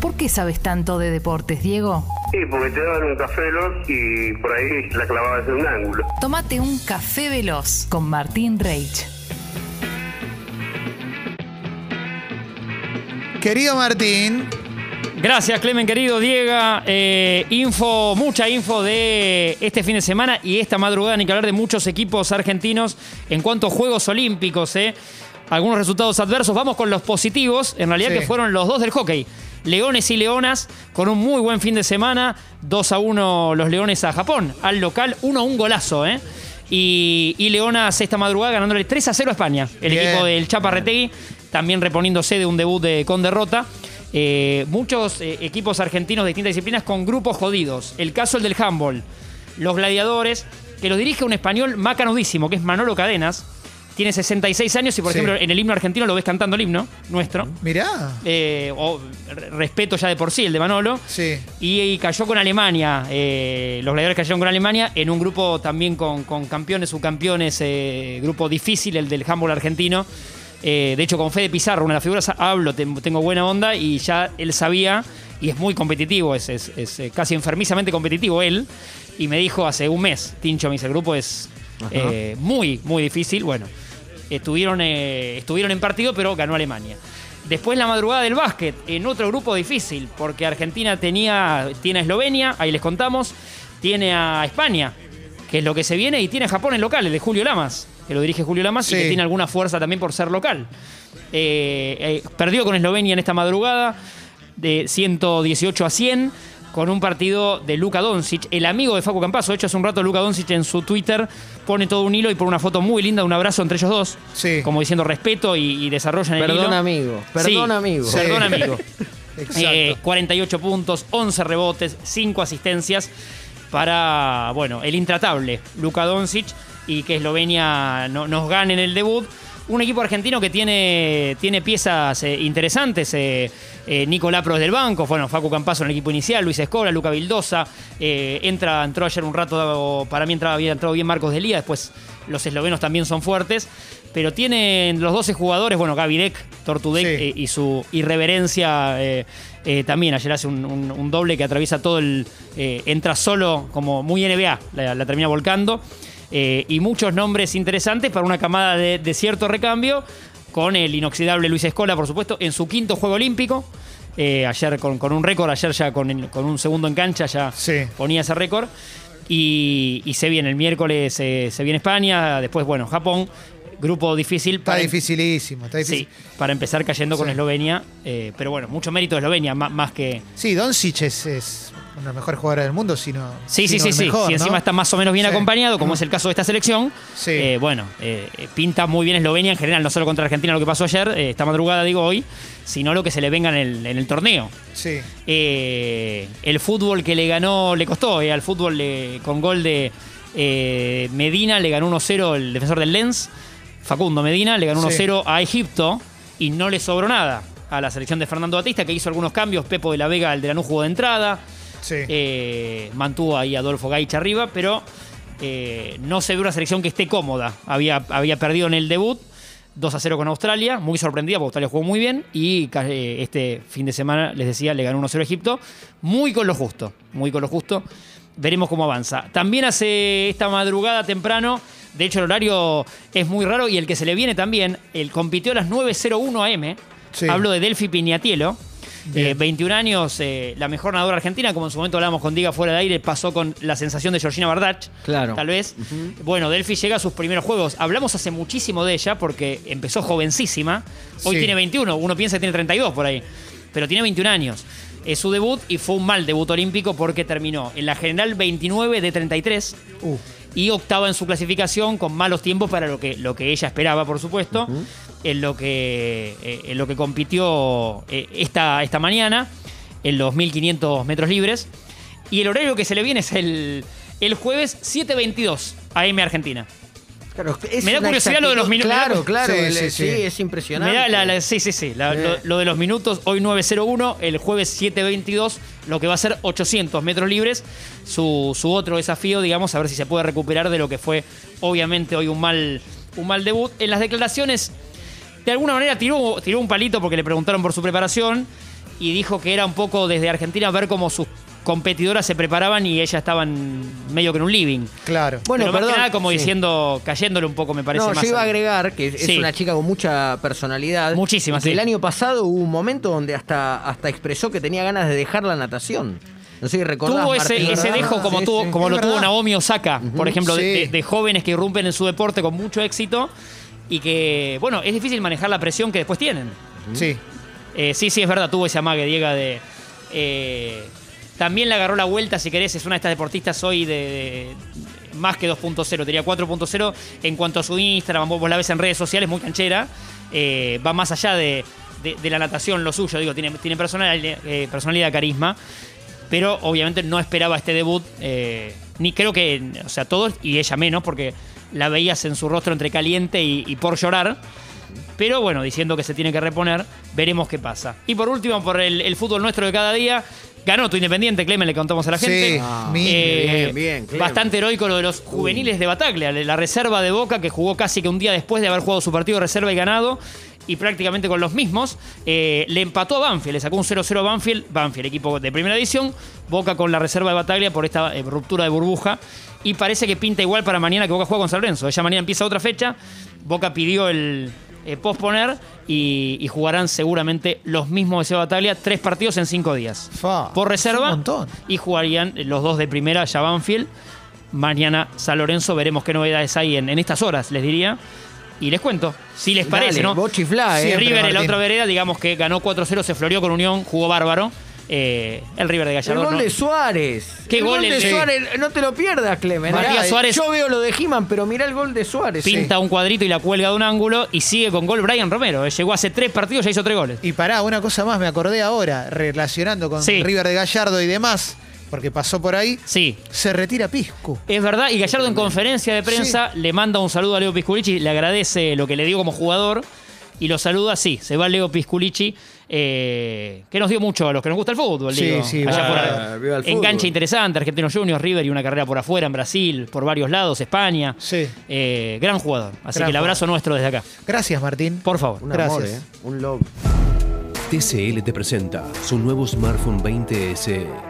¿Por qué sabes tanto de deportes, Diego? Sí, porque te daban un café veloz y por ahí la clavabas en un ángulo. Tómate un café veloz con Martín Reich. Querido Martín, Gracias, Clemen, querido Diego. Eh, info, mucha info de este fin de semana y esta madrugada, ni que hablar de muchos equipos argentinos en cuanto a Juegos Olímpicos. eh. Algunos resultados adversos. Vamos con los positivos, en realidad Sí. que fueron los dos del hockey. Leones y Leonas con un muy buen fin de semana. 2 a 1 los Leones a Japón. Al local, 1 a 1 golazo, ¿eh? Y, y Leonas esta madrugada ganándole 3 a 0 a España. El Bien. equipo del Chaparretegui, también reponiéndose de un debut de, con derrota. Eh, muchos eh, equipos argentinos de distintas disciplinas con grupos jodidos. El caso el del handball. Los gladiadores, que los dirige un español macanudísimo, que es Manolo Cadenas. Tiene 66 años y, por Sí. ejemplo, en el himno argentino lo ves cantando el himno nuestro. mirá. Eh, o, re- respeto ya de por sí el de Manolo. Sí. Y, y cayó con Alemania. eh, los gladiadores cayeron con Alemania en un grupo también con, con campeones, subcampeones, eh, grupo difícil, el del handball argentino. Eh, de hecho, con Fede Pizarro, una de las figuras, hablo, te- tengo buena onda y ya él sabía, y es muy competitivo, es, es- es, eh, casi enfermizamente competitivo él. Y me dijo hace un mes, Tincho, me dice, el grupo es eh, muy, muy difícil. Bueno, estuvieron, eh, estuvieron en partido, pero ganó Alemania. Después la madrugada del básquet, en otro grupo difícil, porque Argentina tenía, tiene a Eslovenia, ahí les contamos, tiene a España, que es lo que se viene, y tiene a Japón en local, el de Julio Lamas, que lo dirige Julio Lamas y que tiene alguna fuerza también por ser local. Eh, eh, perdió con Eslovenia en esta madrugada, de 118 a 100, con un partido de Luka Doncic, el amigo de Facu Campazo. De hecho, hace un rato Luka Doncic en su Twitter pone todo un hilo y pone una foto muy linda, un abrazo entre ellos dos, Sí. como diciendo respeto y, y desarrollan el Perdón, hilo. amigo. Perdón, Sí, amigo. Sí. Perdón, amigo. Exacto. Eh, 48 puntos, 11 rebotes, 5 asistencias para, bueno, el intratable Luka Doncic y que Eslovenia no- nos gane en el debut. Un equipo argentino que tiene, tiene piezas eh, interesantes. Eh, eh, Nico Lapros del banco, bueno, Facu Campazo en el equipo inicial, Luis Escola, Luca Vildosa. eh, entra, entró ayer un rato, para mí entraba, había entrado bien Marcos Delía, después los eslovenos también son fuertes. Pero tienen los 12 jugadores, bueno, Sí. eh, y su irreverencia también. Ayer hace un, un- un doble que atraviesa todo el. entra solo, como muy NBA, la, la termina volcando. Eh, y muchos nombres interesantes para una camada de, de cierto recambio, con el inoxidable Luis Escola, por supuesto, en su quinto Juego Olímpico. Eh, ayer con, con un récord, ayer ya con, con un segundo en cancha ya Sí. ponía ese récord. Y, y se viene el miércoles, eh, se viene España, después, bueno, Japón. Grupo difícil Está para, dificilísimo, está difícil. Sí, para empezar cayendo con. Eslovenia. eh, pero bueno, mucho mérito de Eslovenia, má- más, que. Sí, Doncic es, es uno de los mejores jugadores del mundo, sino. Sí, sí, sino sí, sí. mejor, si ¿no? encima está más o menos bien Sí. acompañado, como es el caso de esta selección, Sí. eh, bueno, eh, pinta muy bien Eslovenia en general, no solo contra Argentina, lo que pasó ayer, eh, esta madrugada, digo hoy, sino lo que se le venga en el, en el torneo. Sí. El fútbol que le ganó, le costó, al fútbol le- con gol de Medina, le ganó 1-0 el defensor del Lens, Facundo Medina, le ganó Sí. 1-0 a Egipto y no le sobró nada a la selección de Fernando Batista, que hizo algunos cambios, Pepo de la Vega, el de Lanús jugó de entrada, Sí. eh, mantuvo ahí a Adolfo Gaich arriba, pero eh, no se ve una selección que esté cómoda. Había, había perdido en el debut 2 a 0 con Australia, muy sorprendida porque Australia jugó muy bien y eh, este fin de semana, les decía, le ganó 1 a 0 a Egipto, muy con lo justo, muy con lo justo. Veremos cómo avanza. También hace esta madrugada temprano, de hecho el horario es muy raro y el que se le viene también, el compitió a las 9.01 am. Sí. Hablo de Delphi Piñatielo. Eh, 21 años, eh, la mejor nadadora argentina, como en su momento hablábamos con Diga fuera de aire, pasó con la sensación de Georgina Bardach. Claro. Tal vez. Bueno, Delphi llega a sus primeros juegos. Hablamos hace muchísimo de ella porque empezó jovencísima. Hoy Sí. tiene 21, uno piensa que tiene 32 por ahí. Pero tiene 21 años. Es su debut y fue un mal debut olímpico porque terminó en la general 29 de 33 Uh, y octava en su clasificación con malos tiempos para lo que, lo que ella esperaba, por supuesto, en, lo que, eh, en lo que compitió eh, esta, esta mañana, en los 1500 metros libres. Y el horario que se le viene es el, el jueves 7.22 AM Argentina. Claro, es Me da curiosidad lo de los minutos. Claro, claro. Sí, el- sí, sí, sí. es impresionante. Me da la- la- sí, sí, sí. la- Sí. lo, lo de los minutos, hoy 9.01, el jueves 7.22, lo que va a ser 800 metros libres. Su, su otro desafío, digamos, a ver si se puede recuperar de lo que fue, obviamente, hoy un mal, un mal debut. En las declaraciones, de alguna manera tiró, tiró un palito porque le preguntaron por su preparación y dijo que era un poco desde Argentina ver cómo sus competidoras se preparaban y ellas estaban medio que en un living. Claro. Bueno, Pero más que perdón, nada como sí. diciendo, cayéndole un poco, me parece No, más. yo iba a agregar que es Sí. una chica con mucha personalidad. Muchísima, y que sí. El año pasado hubo un momento donde hasta, hasta expresó que tenía ganas de dejar la natación. No sé si recordás, Tuvo ese, Martín. ese dejo como, Sí, tuvo, sí. como lo tuvo. Naomi Osaka, por ejemplo, de- de jóvenes que irrumpen en su deporte con mucho éxito y que, bueno, es difícil manejar la presión que después tienen. Sí. Eh, sí, sí, es verdad, tuvo ese amague, Diego, de... eh, también le agarró la vuelta, si querés, es una de estas deportistas hoy de, de- más que 2.0, tenía 4.0 en cuanto a su Instagram, vos la ves en redes sociales, muy canchera, eh, va más allá de, de- de la natación, lo suyo, digo, tiene, tiene personalidad, eh, personalidad, carisma, pero obviamente no esperaba este debut, eh, ni creo que, o sea, todos, y ella menos, porque la veías en su rostro entre caliente y, y por llorar. Pero bueno, diciendo que se tiene que reponer, veremos qué pasa. Y por último, por el, el fútbol nuestro de cada día, ganó tu Independiente, Clemen, le contamos a la Sí, gente. Ah, mi- bien, bien, Clemen. Bastante heroico lo de los juveniles de Bataglia, la reserva de Boca que jugó casi que un día después de haber jugado su partido de reserva y ganado. Y prácticamente con los mismos, eh, le empató a Banfield, le sacó un 0-0 a Banfield, Banfield, equipo de primera edición, Boca con la reserva de Bataglia por esta eh, ruptura de burbuja. Y parece que pinta igual para mañana que Boca juega con San Lorenzo. Ella mañana empieza otra fecha, Boca pidió el eh, posponer y, y jugarán seguramente los mismos de Seba Bataglia, tres partidos en cinco días. Fa, por reserva y jugarían los dos de primera ya Banfield. Mañana San Lorenzo, veremos qué novedades hay en, en estas horas, les diría. Y les cuento, si les Dale, parece, ¿no? vos chiflá, Si eh. River en la Martín. otra vereda, digamos que ganó 4-0, se floreó con Unión, jugó bárbaro. Eh, el River de El Gallardo. gol no- de Suárez. ¿Qué el gol gol el de de- Suárez? No te lo pierdas, Clemen. Matías Mirá, Suárez- Yo veo lo de He-Man, pero mirá el gol de Suárez. pinta un cuadrito y la cuelga de un ángulo y sigue con gol Brian Romero. eh. Llegó hace tres partidos, ya hizo tres goles. Y pará, una cosa más, me acordé ahora, relacionando con Sí. River de Gallardo y demás, porque pasó por ahí, Sí, se retira Piscu. Es verdad, y Gallardo en conferencia de prensa le manda un saludo a Leo Pisculici, le agradece lo que le dio como jugador y lo saluda, sí, se va Leo Pisculici, eh, que nos dio mucho a los que nos gusta el fútbol. Sí, digo, sí, allá ah, por ahí. viva el fútbol. Enganche interesante, Argentinos Juniors, River y una carrera por afuera, en Brasil, por varios lados, España. Sí. Eh, gran jugador, así Gran que el abrazo nuestro desde acá. Gracias, Martín. Por favor. Un amor, Gracias. eh. Un love. TCL te presenta su nuevo smartphone 20 SE.